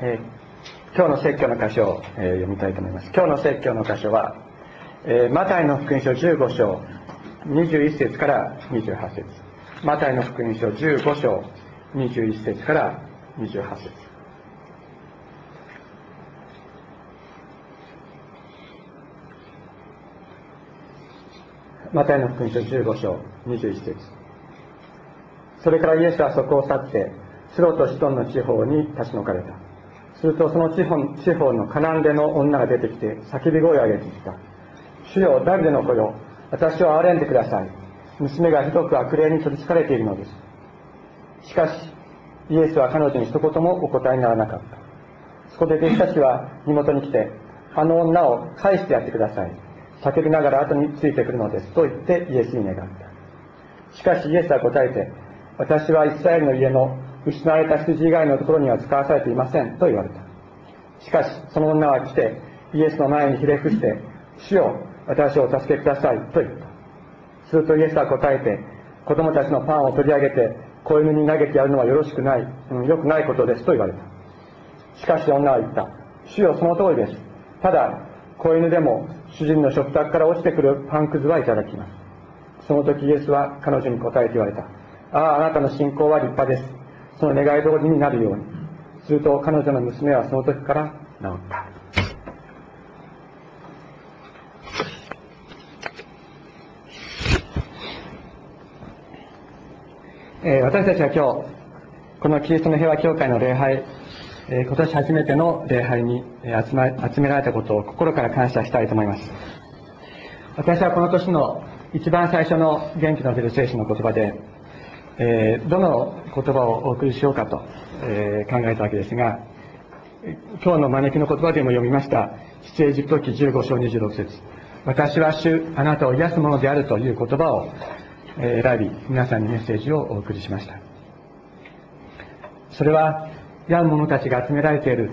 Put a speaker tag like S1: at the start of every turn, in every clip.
S1: えー今日の説教の箇所を、えー読みたいと思います。今日の説教の箇所は、えーマタイの福音書15章21節から28節。マタイの福音書15章21節から28節。マタイの福音書15章21節。それからイエスはそこを去ってスロとシトンの地方に立ち退かれた。するとその地方地方のカナンデの女が出てきて叫び声を上げてきた。主よダビデの子よ。私を憐れんでください。娘がひどく悪霊に取りつかれているのです。しかしイエスは彼女に一言もお答えにならなかった。そこで弟子たちは身元に来てあの女を返してやってください。叫びながら後についてくるのです。と言ってイエスに願った。しかしイエスは答えて私はイスラエルの家の失われた羊以外のところには使わされていませんと言われた。しかしその女は来てイエスの前にひれ伏して主よ私をお助けくださいと言った。するとイエスは答えて子供たちのパンを取り上げて子犬に投げてやるのはよろしくない、うん、よくないことですと言われた。しかし女は言った主よその通りです。ただ子犬でも主人の食卓から落ちてくるパンくずはいただきます。その時イエスは彼女に答えて言われたあああなたの信仰は立派です。その願い通りになるようにすると彼女の娘はその時から治った。え私たちは今日このキリストの平和教会の礼拝、えー今年初めての礼拝にえー集ま集められたことを心から感謝したいと思います。私はこの年の一番最初の元気の出る聖書の言葉で、えーどの言葉をお送りしようかと、えー考えたわけですが今日の招きの言葉でも読みました出エジプト記15章26節。私は主あなたを癒すものであるという言葉を選び皆さんにメッセージをお送りしました。それは病む者たちが集められている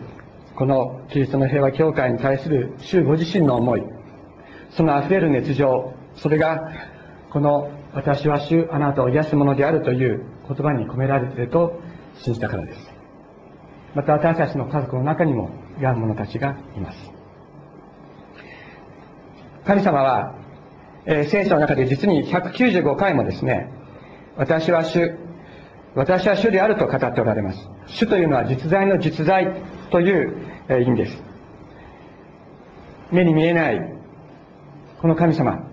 S1: このキリストの平和教会に対する主ご自身の思い。その溢れる熱情。それがこの私は主あなたを癒すものであるという言葉に込められていると信じたからです。また私たちの家族の中にも病む者たちがいます。神様は、えー聖書の中で実に195回もですね私は主私は主であると語っておられます。主というのは実在の実在というえ意味です。目に見えないこの神様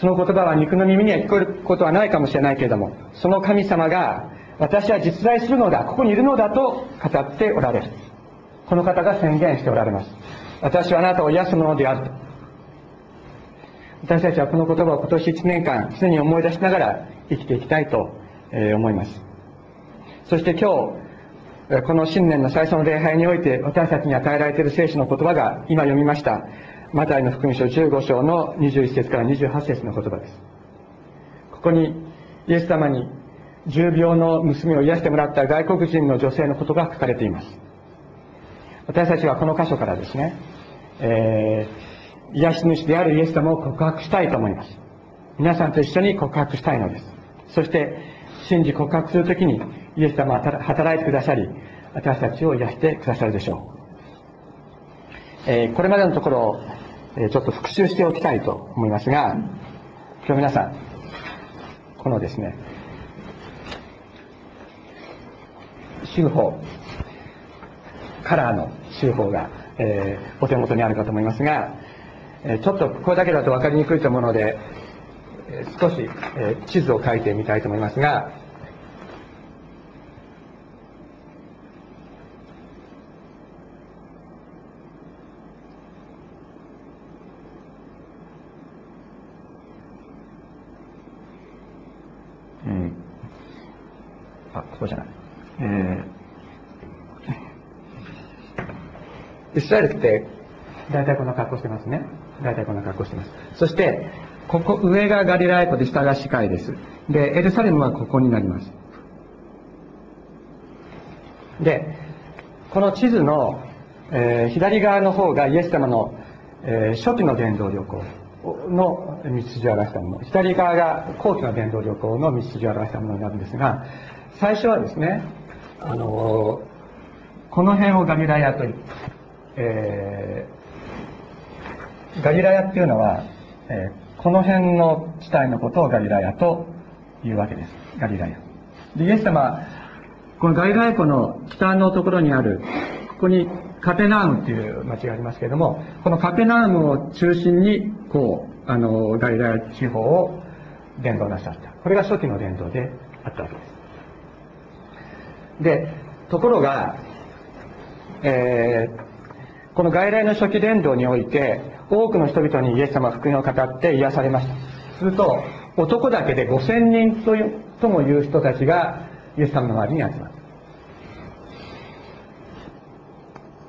S1: その言葉は肉の耳には聞こえることはないかもしれないけれどもその神様が私は実在するのだここにいるのだと語っておられる。この方が宣言しておられます。私はあなたを癒すものである。と私たちはこの言葉を今年1年間常に思い出しながら生きていきたいと思います。そして今日この新年の最初の礼拝において私たちに与えられている聖書の言葉が今読みました。マタイの福音書15章の21節から28節の言葉です。ここにイエス様に重病の娘を癒してもらった外国人の女性のことが書かれています。私たちはこの箇所からですね、えー癒し主であるイエス様を告白したいと思います。皆さんと一緒に告白したいのです。そして信じ告白するときにイエス様は働いてくださり私たちを癒してくださるでしょう、えーこれまでのところを、えちょっと復習しておきたいと思いますが今日皆さんこのですね修法カラーの修法が、えーお手元にあるかと思いますが、えちょっとこれだけだと分かりにくいと思うので、え少し、え地図を書いてみたいと思いますが、うん、あ、ここじゃない。えーイスラエルって大体こんな格好してますね。大体こんな格好してます。そして、ここ上がガリラヤ湖で下がシカイです。で、エルサレムはここになります。で、この地図の、えー左側の方がイエス様の、えー初期の伝道旅行の道筋を表したもの。左側が後期の伝道旅行の道筋を表したものになるんですが、最初はですね、あのこの辺をガリラヤと言って、えー、ガリラヤっていうのは、えー、この辺の地帯のことをガリラヤというわけです。ガリラヤ。で、イエス様、このガリラヤ湖の北のところにある、ここにカペナームっていう町がありますけれども、このカペナームを中心に、こう、あの、ガリラヤ地方を伝道なさった。これが初期の伝道であったわけです。で、ところが、えー、この外来の初期伝道において、多くの人々にイエス様は福音を語って癒されました。すると、男だけで5000人というともいう人たちがイエス様の周りに集まった。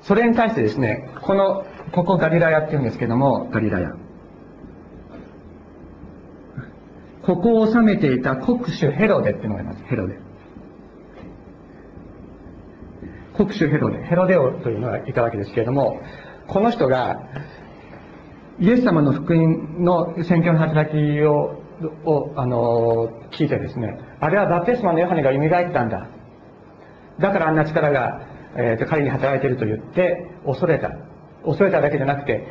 S1: それに対してですね、この、ここガリラヤって言うんですけども、ガリラヤ。ここを治めていた国主ヘロデっていうのがいます。ヘロデ。国主ヘロデ。ヘロデオというのがいたわけですけれども、この人が、イエス様の福音の宣教の働きを、を、あの、聞いてですね、あれはバプテスマのヨハネが蘇ったんだ。だからあんな力が、えー、と彼に働いていると言って恐れた。恐れただけじゃなくて、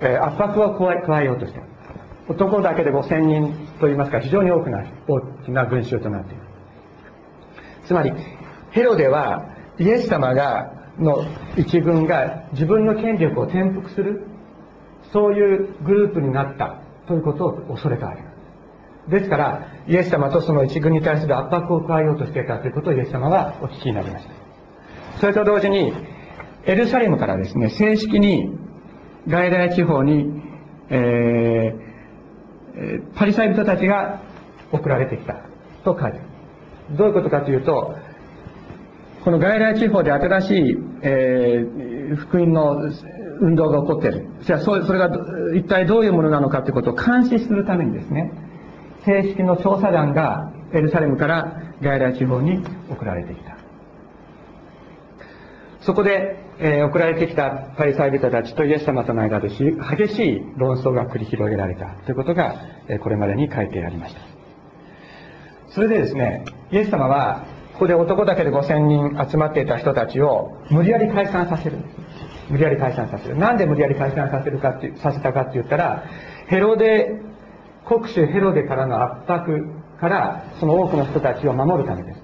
S1: えー、圧迫を加えようとした。男だけで5000人といいますか非常に多くな大きな群衆となっているつまりヘロデはイエス様がの一軍が自分の権力を転覆するそういうグループになったということを恐れたわけですからイエス様とその一軍に対する圧迫を加えようとしていたということをイエス様はお聞きになりましたそれと同時にエルサレムからですね正式に外来地方に、えーパリサイ人たちが送られてきたと書いてある。どういうことかというと、この外来地方で新しい、えー、福音の運動が起こっている。じゃあそれが一体どういうものなのかということを監視するためにですね、正式の調査団がエルサレムから外来地方に送られてきた。そこで、えー、送られてきたパリサイ人たちとイエス様との間で激しい論争が繰り広げられたということが、えー、これまでに書いてありました。それでですね、イエス様は、ここで男だけで5000人集まっていた人たちを無理やり解散させる。無理やり解散させる。なんで無理やり解散させるかってさせたかって言ったら、ヘロデ、国主ヘロデからの圧迫からその多くの人たちを守るためです。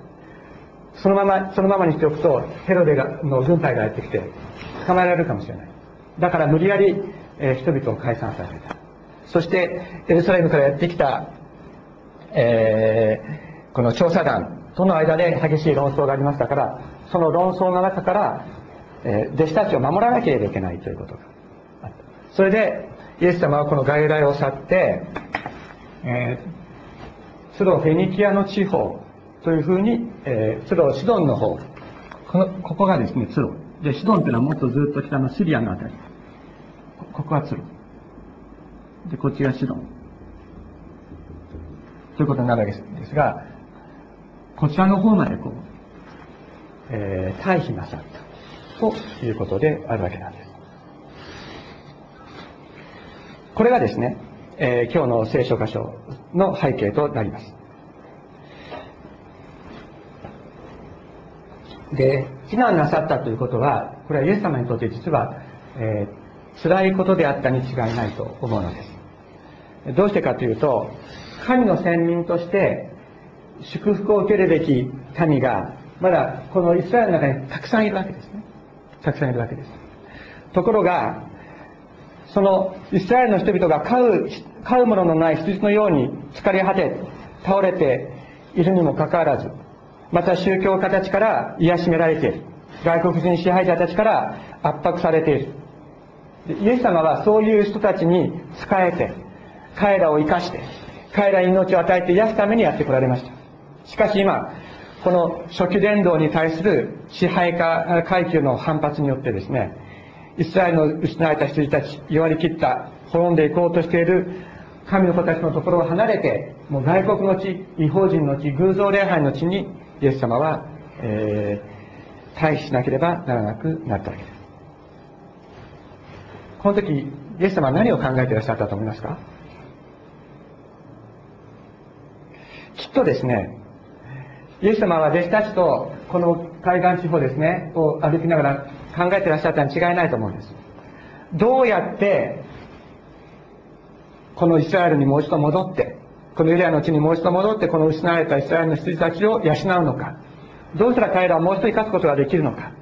S1: そのまま、そのままにしておくと、ヘロデがの軍隊がやってきて、捕まえられるかもしれない。だから無理やり、え、人々を解散させた。そして、エルサレムからやってきた、えー、この調査団との間で激しい論争がありましたから、その論争の中から、え、弟子たちを守らなければいけないということがあった。それで、イエス様はこの外来を去って、えー、スロフェニキアの地方というふうに、えー、ツロ、シドンの方、この、ここがですね、ツロ。で、シドンっていうのはもっとずっと北のシリアのあたり。ここはツロ。で、こっちがシドン。ということになるわけですが、こちらの方までこう、えー、退避なさった。ということであるわけなんです。これがですね、えー、今日の聖書箇所の背景となります。で、避難なさったということは、これはイエス様にとって実は、えー、辛いことであったに違いないと思うのです。どうしてかというと、神の先民として祝福を受けるべき民が、まだこのイスラエルの中にたくさんいるわけですね。たくさんいるわけです。ところが、そのイスラエルの人々が飼う、飼うもののない羊のように疲れ果て、倒れているにもかかわらず、また宗教家たちから癒しめられている。外国人支配者たちから圧迫されている。イエス様はそういう人たちに仕えて、彼らを生かして、彼らに命を与えて癒すためにやってこられました。しかし今、この初期伝道に対する支配下階級の反発によってですね、イスラエルの失われた羊たち、弱り切った、滅んでいこうとしている神の子たちのところを離れて、もう外国の地、違法人の地、偶像礼拝の地にイエス様は、えー、退避しなければならなくなったわけです。この時、イエス様は何を考えていらっしゃったと思いますか？きっとですね、イエス様は弟子たちとこの海岸地方ですね、を歩きながら考えてらっしゃったに違いないと思うんです。どうやって、このイスラエルにもう一度戻って、このユダヤの地にもう一度戻って、この失われたイスラエルの羊たちを養うのか。どうしたら彼らをもう一度生かすことができるのか。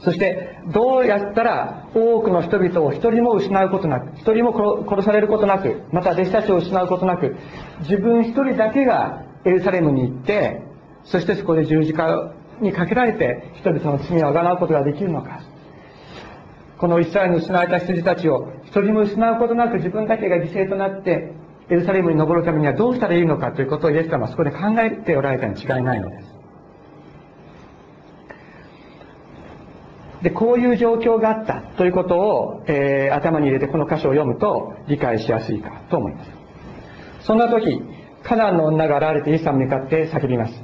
S1: そして、どうやったら多くの人々を一人も失うことなく、一人も殺されることなく、また弟子たちを失うことなく、自分一人だけがエルサレムに行って、そしてそこで十字架にかけられて人々の罪をあがうことができるのか。このイスラエルの失われた羊たちを一人も失うことなく自分だけが犠牲となってエルサレムに登るためにはどうしたらいいのかということをイエス様はそこで考えておられたに違いないのです。で、こういう状況があったということを、えー、頭に入れてこの箇所を読むと理解しやすいかと思います。そんな時、カナンの女が現れてイエス様に向かって叫びます。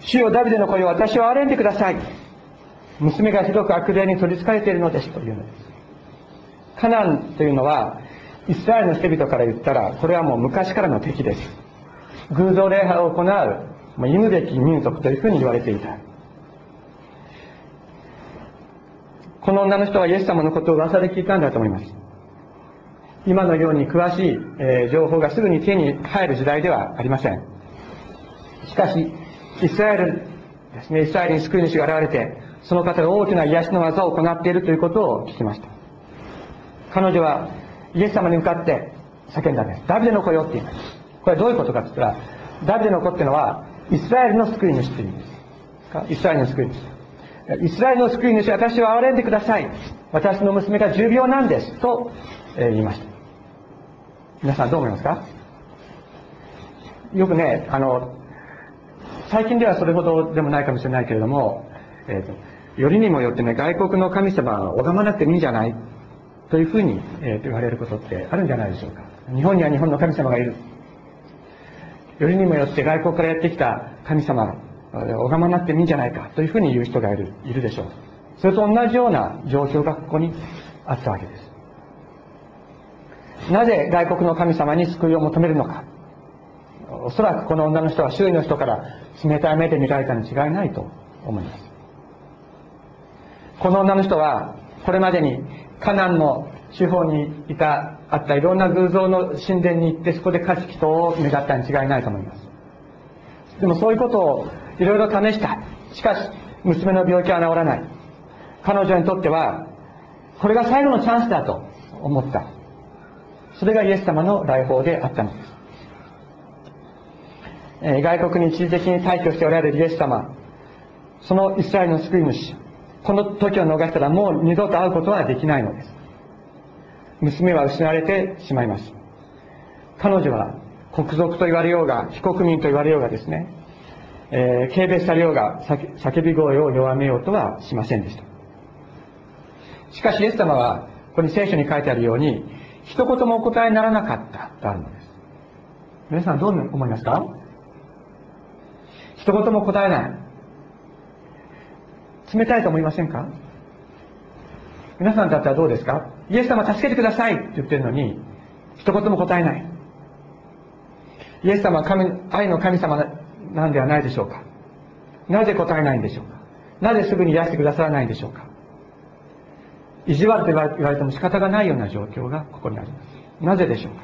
S1: 主よダビデの声を私を憐れんでください。娘がひどく悪霊に取り憑かれているのですというのです。カナンというのは、イスラエルの人々から言ったら、これはもう昔からの敵です。偶像礼拝を行う、まあ、忌むべき民族というふうに言われていた。この女の人はイエス様のことを噂で聞いたんだと思います。今のように詳しい、え情報がすぐに手に入る時代ではありません。しかし、イスラエルですね、イスラエルに救い主が現れて、その方が大きな癒しの技を行っているということを聞きました。彼女はイエス様に向かって叫んだんです。ダビデの子よって言います。これはどういうことかって言ったら、ダビデの子っていうのは、イスラエルの救い主っていう意味です。イスラエルの救い主。イスラエルの救い主、私を憐れんでください。私の娘が重病なんです。と、言いました。皆さんどう思いますか？よくね、あの、最近ではそれほどでもないかもしれないけれども、えーと、よりにもよってね、外国の神様は拝まなくてもいいんじゃないというふうに、えー、と言われることってあるんじゃないでしょうか。日本には日本の神様がいる。よりにもよって外国からやってきた神様を拝まなくてもいいんじゃないかというふうに言う人がいるいるでしょう。それと同じような状況がここにあったわけです。なぜ外国の神様に救いを求めるのか。おそらくこの女の人は周囲の人から冷たい目で見られたに違いないと思います。この女の人はこれまでにカナンの地方にいた、あったいろんな偶像の神殿に行ってそこで家畜とを願ったに違いないと思います。でもそういうことをいろいろ試した。しかし、娘の病気は治らない。彼女にとっては、これが最後のチャンスだと思った。それがイエス様の来訪であったのです。え、外国に一時的に退去しておられるイエス様、そのイスラエルの救い主、この時を逃したらもう二度と会うことはできないのです。娘は失われてしまいます。彼女は国賊と言われようが、非国民と言われようがですね、えー、軽蔑されようが叫び声を弱めようとはしませんでした。しかし、イエス様は、ここに聖書に書いてあるように、一言もお答えにならなかった。とあるのです。皆さんどう思いますか？一言も答えない。冷たいと思いませんか？皆さんだったらどうですか？イエス様助けてくださいって言ってるのに、一言も答えない。イエス様は神愛の神様なんではないでしょうか？なぜ答えないんでしょうか？なぜすぐに癒してくださらないんでしょうか？意地悪と言われても仕方がないような状況がここにあります。なぜでしょうか？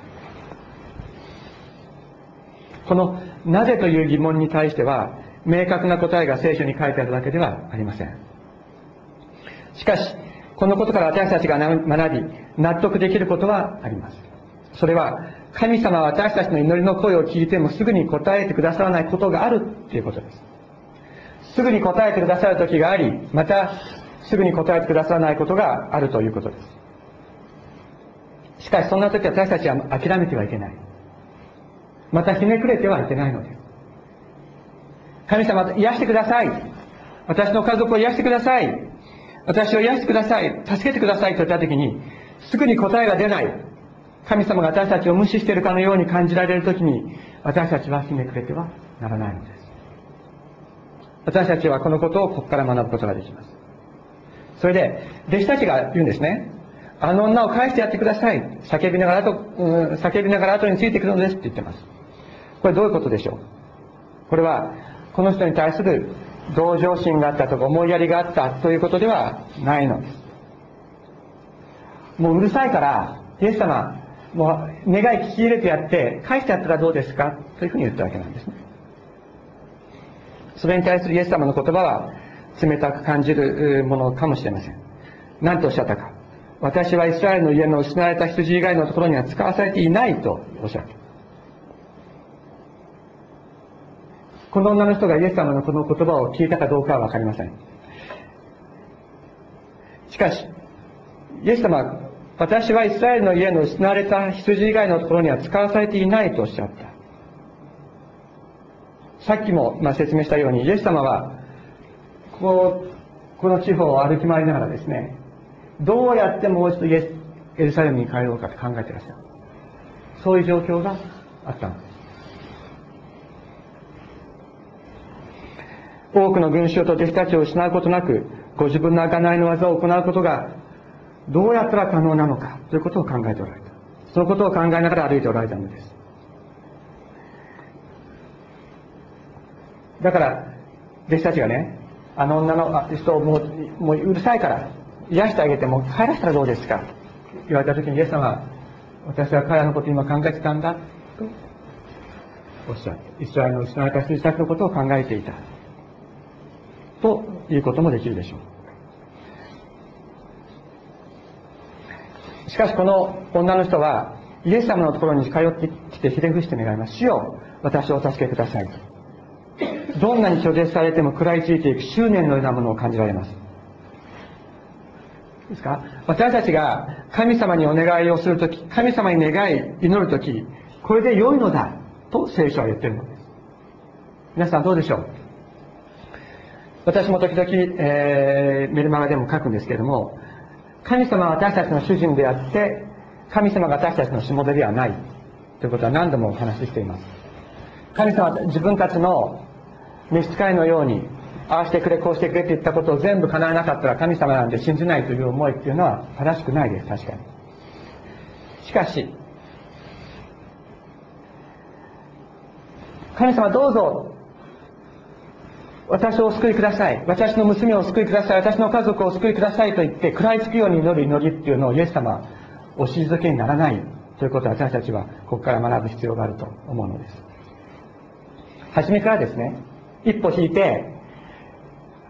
S1: このなぜという疑問に対しては明確な答えが聖書に書いてあるだけではありません。しかし、このことから私たちが学び、納得できることはあります。それは、神様は私たちの祈りの声を聞いてもすぐに答えてくださらないことがあるということです。すぐに答えてくださる時があり、また、すぐに答えてくださらないことがあるということです。しかし、そんな時私たちは諦めてはいけない。また、ひねくれてはいけないのです。神様、癒してください。私の家族を癒してください。私を癒してください。助けてくださいと言った時に、すぐに答えが出ない。神様が私たちを無視しているかのように感じられる時に私たちはひねくれてはならないのです私たちはこのことをここから学ぶことができますそれで弟子たちが言うんですね。あの女を返してやってください。叫びながら後、うん、叫びながら後についてくるのですって言ってます。これどういうことでしょう？これはこの人に対する同情心があったとか思いやりがあったということではないのです。もううるさいからイエス様もう願い聞き入れてやって返してやったらどうですか？というふうに言ったわけなんですね。それに対するイエス様の言葉は冷たく感じるものかもしれません。何とおっしゃったか。私はイスラエルの家の失われた羊以外のところには使わされていないとおっしゃった。この女の人がイエス様のこの言葉を聞いたかどうかは分かりません。しかしイエス様は私はイスラエルの家の失われた羊以外のところには使わされていないとおっしゃった。さっきもま説明したようにイエス様はここの地方を歩き回りながらですねどうやってもう一度イエスエルサレムに帰ろうかと考えていらっしゃる。そういう状況があったんです。多くの群衆と弟子たちを失うことなくご自分の贖いの技を行うことがどうやったら可能なのかということを考えておられた。そのことを考えながら歩いておられたのです。だから弟子たちがねあの女の人をもうもううるさいから癒してあげても帰らせたらどうですか？言われた時にイエス様は私は彼らのことを今考えてたんだとおっしゃってイスラエルの失われた人たちのことを考えていたということもできるでしょう。しかしこの女の人はイエス様のところに通ってきてひれ伏して願います。主よ私をお助けくださいと。どんなに拒絶されても食らいついていく執念のようなものを感じられます。ですか？私たちが神様にお願いをするとき神様に願い祈るときこれで良いのだと聖書は言ってるのです。皆さんどうでしょう？私も時々、えー、メルマガでも書くんですけども神様は私たちの主人であって神様が私たちのしもべではないということは何度もお話ししています。神様は自分たちの召使いのようにああしてくれこうしてくれって言ったことを全部叶えなかったら神様なんて信じないという思いっていうのは正しくないです確かに。しかし神様どうぞ私をお救いください。私の娘をお救いください。私の家族をお救いくださいと言って食らいつくように祈る祈りっていうのをイエス様はお退けにならないということを私たちはここから学ぶ必要があると思うのです。初めからですね一歩引いて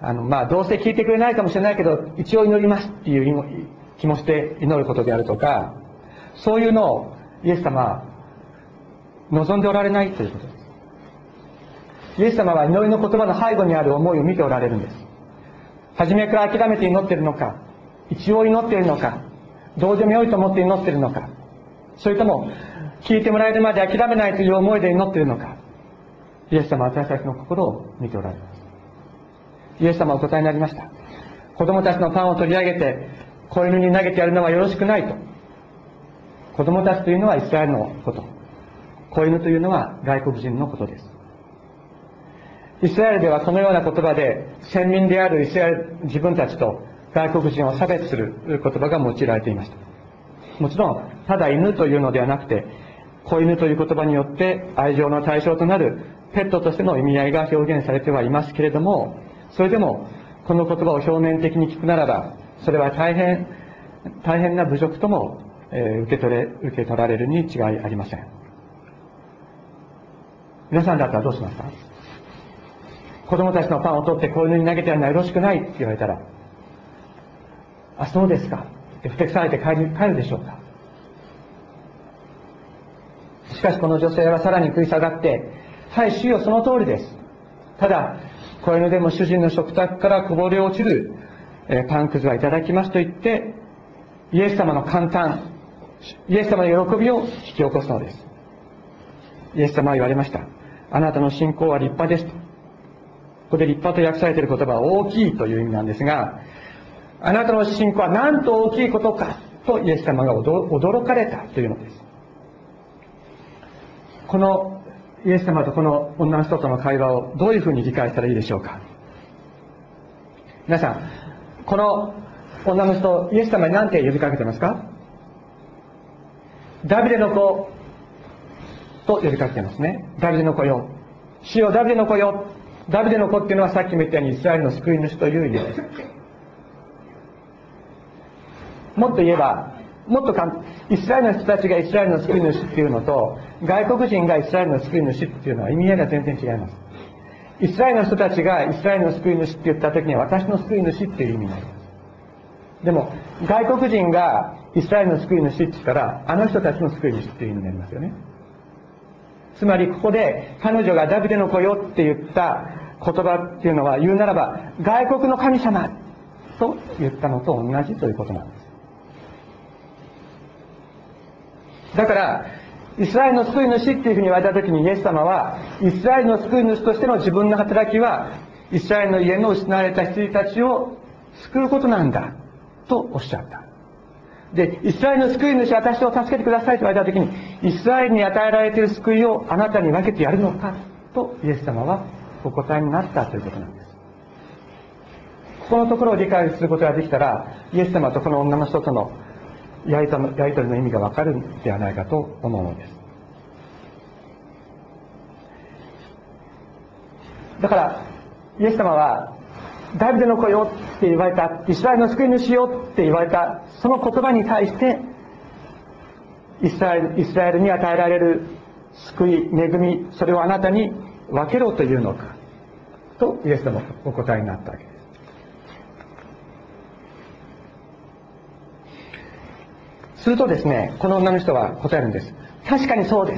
S1: あのまあどうせ聞いてくれないかもしれないけど一応祈りますっていう気持ちで祈ることであるとかそういうのをイエス様は望んでおられないということです。イエス様は祈りの言葉の背後にある思いを見ておられるんです。初めから諦めて祈ってるのか一応祈ってるのかどうでもよいと思って祈ってるのかそれとも聞いてもらえるまで諦めないという思いで祈ってるのかイエス様は私たちの心を見ておられます。イエス様はお答えになりました。子供たちのパンを取り上げて子犬に投げてやるのはよろしくないと。子供たちというのはイスラエルのこと。子犬というのは外国人のことです。イスラエルではこのような言葉で先民であるイスラエル自分たちと外国人を差別する言葉が用いられていました。もちろんただ犬というのではなくて子犬という言葉によって愛情の対象となるペットとしての意味合いが表現されてはいますけれどもそれでもこの言葉を表面的に聞くならばそれは大変大変な侮辱とも、えー、受け取れ受け取られるに違いありません。皆さんだったらどうしますか？子供たちのパンを取って子犬に投げてやるのはよろしくないって言われたらあそうですか。ってふてくされて帰る帰るでしょうかしかしこの女性はさらに食い下がってはい主よその通りです。ただ子犬でも主人の食卓からこぼれ落ちる、えパンくずはいただきますと言ってイエス様の簡単イエス様の喜びを引き起こすのです。イエス様は言われました。あなたの信仰は立派ですここで立派と訳されている言葉は大きいという意味なんですがあなたの信仰はなんと大きいことかとイエス様が驚かれたというのです。このイエス様とこの女の人との会話をどういうふうに理解したらいいでしょうか？皆さんこの女の人イエス様に何て呼びかけてますか？ダビデの子と呼びかけてますね。ダビデの子よ。主よダビデの子よ。ダビデの子っていうのはさっきも言ったようにイスラエルの救い主という意味です。もっと言えばもっとイスラエルの人たちがイスラエルの救い主っていうのと外国人がイスラエルの救い主っていうのは意味合いが全然違います。イスラエルの人たちがイスラエルの救い主って言った時には私の救い主っていう意味になります。でも外国人がイスラエルの救い主って言ったらあの人たちの救い主っていう意味になりますよね。つまりここで彼女がダビデの子よって言った言葉っていうのは言うならば外国の神様と言ったのと同じということなんです。だからイスラエルの救い主っていうふうに言われた時にイエス様はイスラエルの救い主としての自分の働きはイスラエルの家の失われた羊たちを救うことなんだとおっしゃったで、イスラエルの救い主、私を助けてくださいと言われたときに、イスラエルに与えられている救いをあなたに分けてやるのかとイエス様はお答えになったということなんです。ここのところを理解することができたら、イエス様とこの女の人とのやりとりの意味がわかるんではないかと思うのです。だから、イエス様はダビデの子よって言われた、イスラエルの救い主よって言われた、その言葉に対して、イスラエルイスラエルに与えられる救い、恵み、それをあなたに分けろというのか、とイエス様お答えになったわけです。するとですね、この女の人は答えるんです。確かにそうで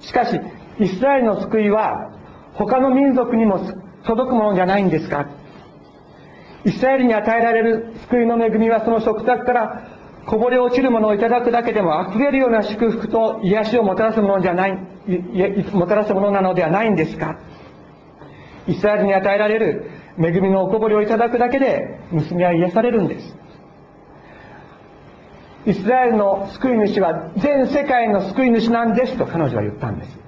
S1: す。しかし、イスラエルの救いは、他の民族にも届くものじゃないんですか？イスラエルに与えられる救いの恵みはその食卓からこぼれ落ちるものをいただくだけでも溢れるような祝福と癒しをもたらすものじゃない、もたらすものなのではないんですか？イスラエルに与えられる恵みのおこぼれをいただくだけで娘は癒されるんです。イスラエルの救い主は全世界の救い主なんですと彼女は言ったんです。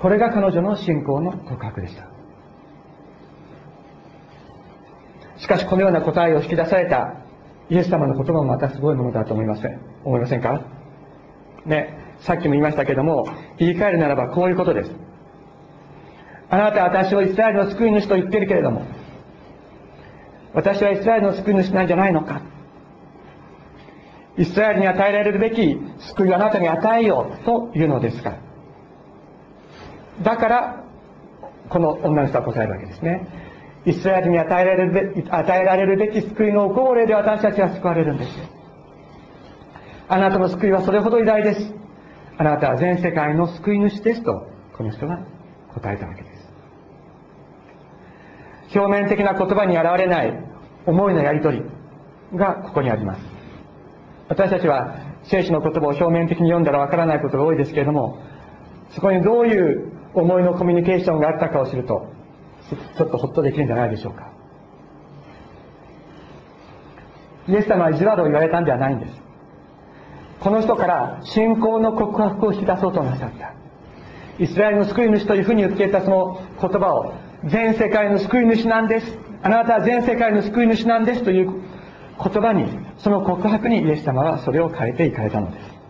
S1: これが彼女の信仰の告白でした。しかしこのような答えを引き出されたイエス様の言葉もまたすごいものだと思いません。思いませんか？ねさっきも言いましたけども言い換えるならばこういうことです。あなたは私をイスラエルの救い主と言ってるけれども私はイスラエルの救い主なんじゃないのか。イスラエルに与えられるべき救いをあなたに与えようというのですかだからこの女の人は答えるわけですね。イスラエルに与えられるべ与えられるべき救いのおこぼれで私たちは救われるんですあなたの救いはそれほど偉大です。あなたは全世界の救い主ですとこの人が答えたわけです。表面的な言葉に現れない思いのやり取りがここにあります。私たちは聖書の言葉を表面的に読んだらわからないことが多いですけれどもそこにどういう思いのコミュニケーションがあったかを知るとちょっとほっとできるんじゃないでしょうか。イエス様は意地悪を言われたんではないんです。この人から信仰の告白を引き出そうとなさった。イスラエルの救い主というふうに言っていたその言葉を全世界の救い主なんです。あなたは全世界の救い主なんですという言葉にその告白にイエス様はそれを変えていかれたのです。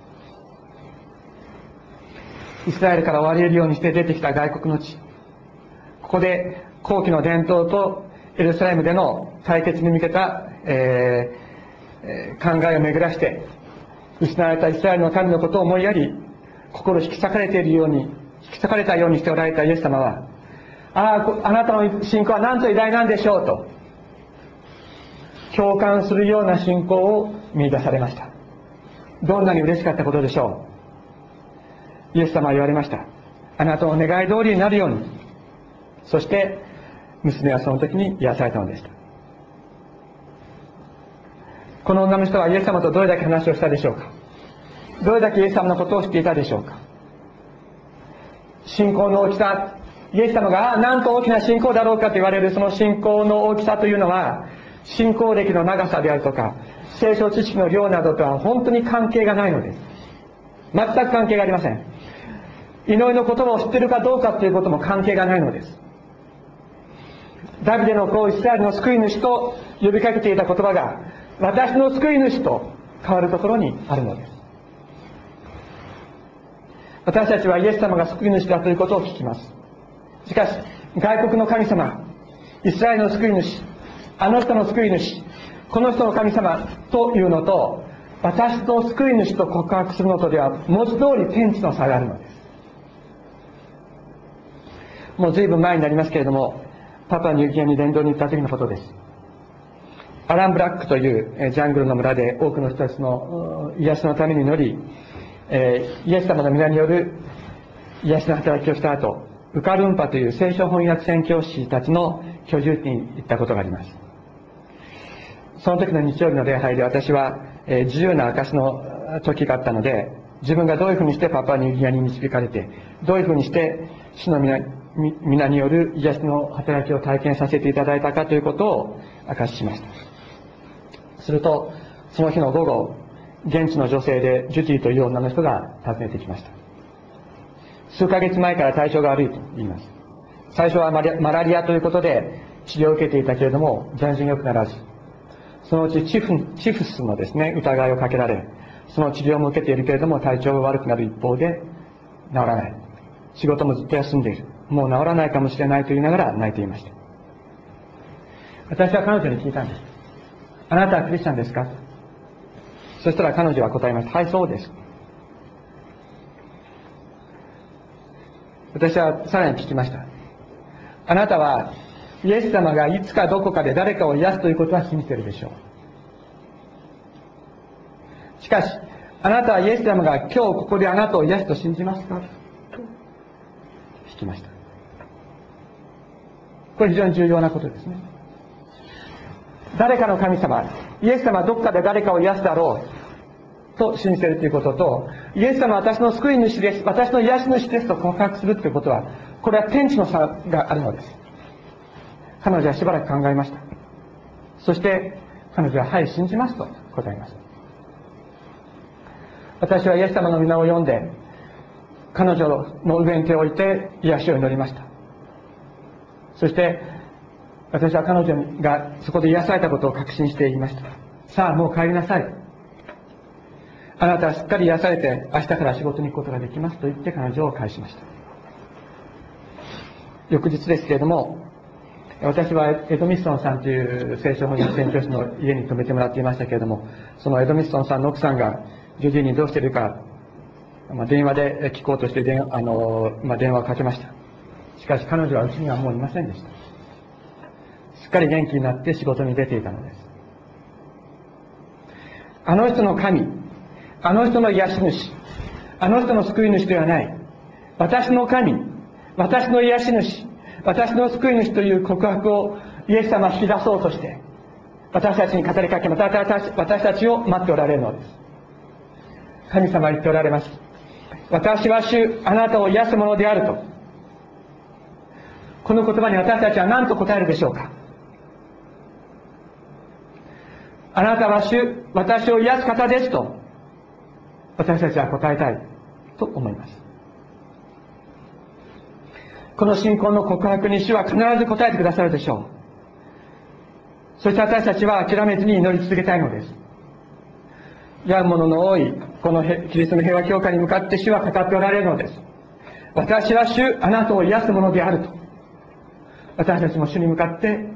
S1: イスラエルから割れるようにして出てきた外国の地ここで後期の伝統とエルサレムでの対決に向けた、えー、考えを巡らして失われたイスラエルの民のことを思いやり心引き裂かれているように引き裂かれたようにしておられたイエス様はあああなたの信仰は何と偉大なんでしょうと共感するような信仰を見出されました。どんなに嬉しかったことでしょう。イエス様は言われました。あなたの願い通りになるように。そして娘はその時に癒されたのでした。この女の人はイエス様とどれだけ話をしたでしょうか。どれだけイエス様のことを知っていたでしょうか。信仰の大きさイエス様がなんと大きな信仰だろうかと言われるその信仰の大きさというのは信仰歴の長さであるとか聖書知識の量などとは本当に関係がないのです。全く関係がありません。祈りの言葉を知っているかどうかということも関係がないのです。ダビデの子イスラエルの救い主と呼びかけていた言葉が私の救い主と変わるところにあるのです。私たちはイエス様が救い主だということを聞きます。しかし、外国の神様、イスラエルの救い主、あの人の救い主、この人の神様というのと、私の救い主と告白するのとでは、文字通り天地の差があるのです。もう随分前になりますけれども、パパニューギアに伝道に行った時のことです。アラン・ブラックというジャングルの村で多くの人たちの癒しのために乗り、えイエス様の皆による癒しの働きをした後、ウカルンパという聖書翻訳宣教師たちの居住地に行ったことがあります。その時の日曜日の礼拝で私は、え自由な証の時があったので、自分がどういうふうにしてパパニューギアに導かれて、どういうふうにして主の皆による癒しの働きを体験させていただいたかということを明かししました。すると、その日の午後、現地の女性でジュティという女の人が訪ねてきました。数ヶ月前から体調が悪いと言います。最初はマラリアということで治療を受けていたけれども、全然良くならず、そのうちチフチフスのですね、疑いをかけられ、その治療も受けているけれども、体調が悪くなる一方で、治らない。仕事もずっと休んでいる。もう治らないかもしれないと言いながら泣いていました。私は彼女に聞いたんです。あなたはクリスチャンですか？そしたら彼女は答えました。はい、そうです。私はさらに聞きました。あなたはイエス様がいつかどこかで誰かを癒すということは信じてるでしょう。しかし、あなたはイエス様が今日ここであなたを癒すと信じますか？と聞きました。これ非常に重要なことですね。誰かの神様、イエス様はどこかで誰かを癒すだろうと信じているということと、イエス様は私の救い主です、私の癒し主ですと告白するということは、これは天地の差があるのです。彼女はしばらく考えました。そして、彼女は、はい、信じますと答えました。私はイエス様の皆を読んで、彼女の上に手を置いて癒しを祈りました。そして、私は彼女がそこで癒されたことを確信して言いました。さあ、もう帰りなさい。あなたはしっかり癒されて、明日から仕事に行くことができますと言って彼女を返しました。翌日ですけれども、私はエド・ミッソンさんという聖書翻訳宣教師の家に泊めてもらっていましたけれども、そのエド・ミッソンさんの奥さんが、ジュディにどうしてるか、まあ、電話で聞こうとして電あの、まあ、電話をかけました。しかし彼女はうちにはもういませんでした。すっかり元気になって仕事に出ていたのです。あの人の神、あの人の癒し主、あの人の救い主ではない。私の神、私の癒し主、私の救い主という告白をイエス様は引き出そうとして、私たちに語りかけ、また私たちを待っておられるのです。神様は言っておられます。私は主、あなたを癒すものであると。この言葉に私たちは何と答えるでしょうかあなたは主、私を癒す方ですと、私たちは答えたいと思います。この信仰の告白に主は必ず答えてくださるでしょう。そして私たちは諦めずに祈り続けたいのです。病む者の多い、このキリストの平和教会に向かって主は語っておられるのです。私は主、あなたを癒すものであると。私たちも主に向かって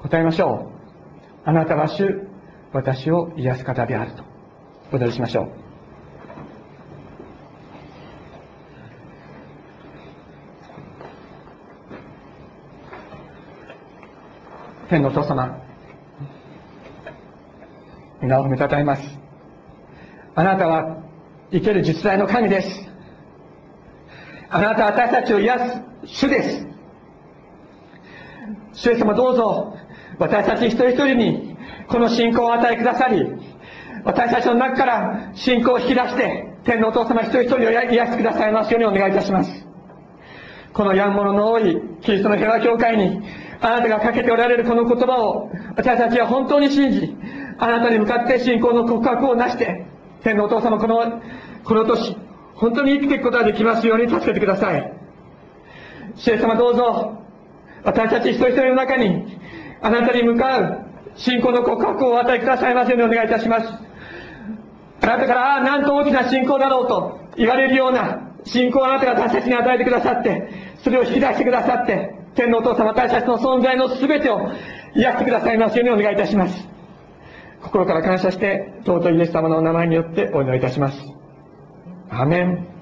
S1: 答えましょう。あなたは主、私を癒す方であると。お祈りしましょう。天のお父様、皆を褒めたたえます。あなたは生ける実在の神です。あなたは私たちを癒す主です。主様どうぞ、私たち一人一人にこの信仰をお与えくださり、私たちの中から信仰を引き出して、天のお父様一人一人を癒してくださいますようにお願いいたします。このやんものの多いキリストの平和教会に、あなたがかけておられるこの言葉を、私たちは本当に信じ、あなたに向かって信仰の告白をなして、天のお父様この、この年、本当に生きていくことができますように助けてください。主様どうぞ、私たち一人一人の中に、あなたに向かう信仰の告白をお与えくださいますようにお願いいたします。あなたから、ああ、なんと大きな信仰だろうと言われるような信仰をあなたが私たちに与えてくださって、それを引き出してくださって、天のお父様、私たちの存在の全てを癒してくださいますようにお願いいたします。心から感謝して、尊いイエス様のお名前によってお祈りいたします。アメン。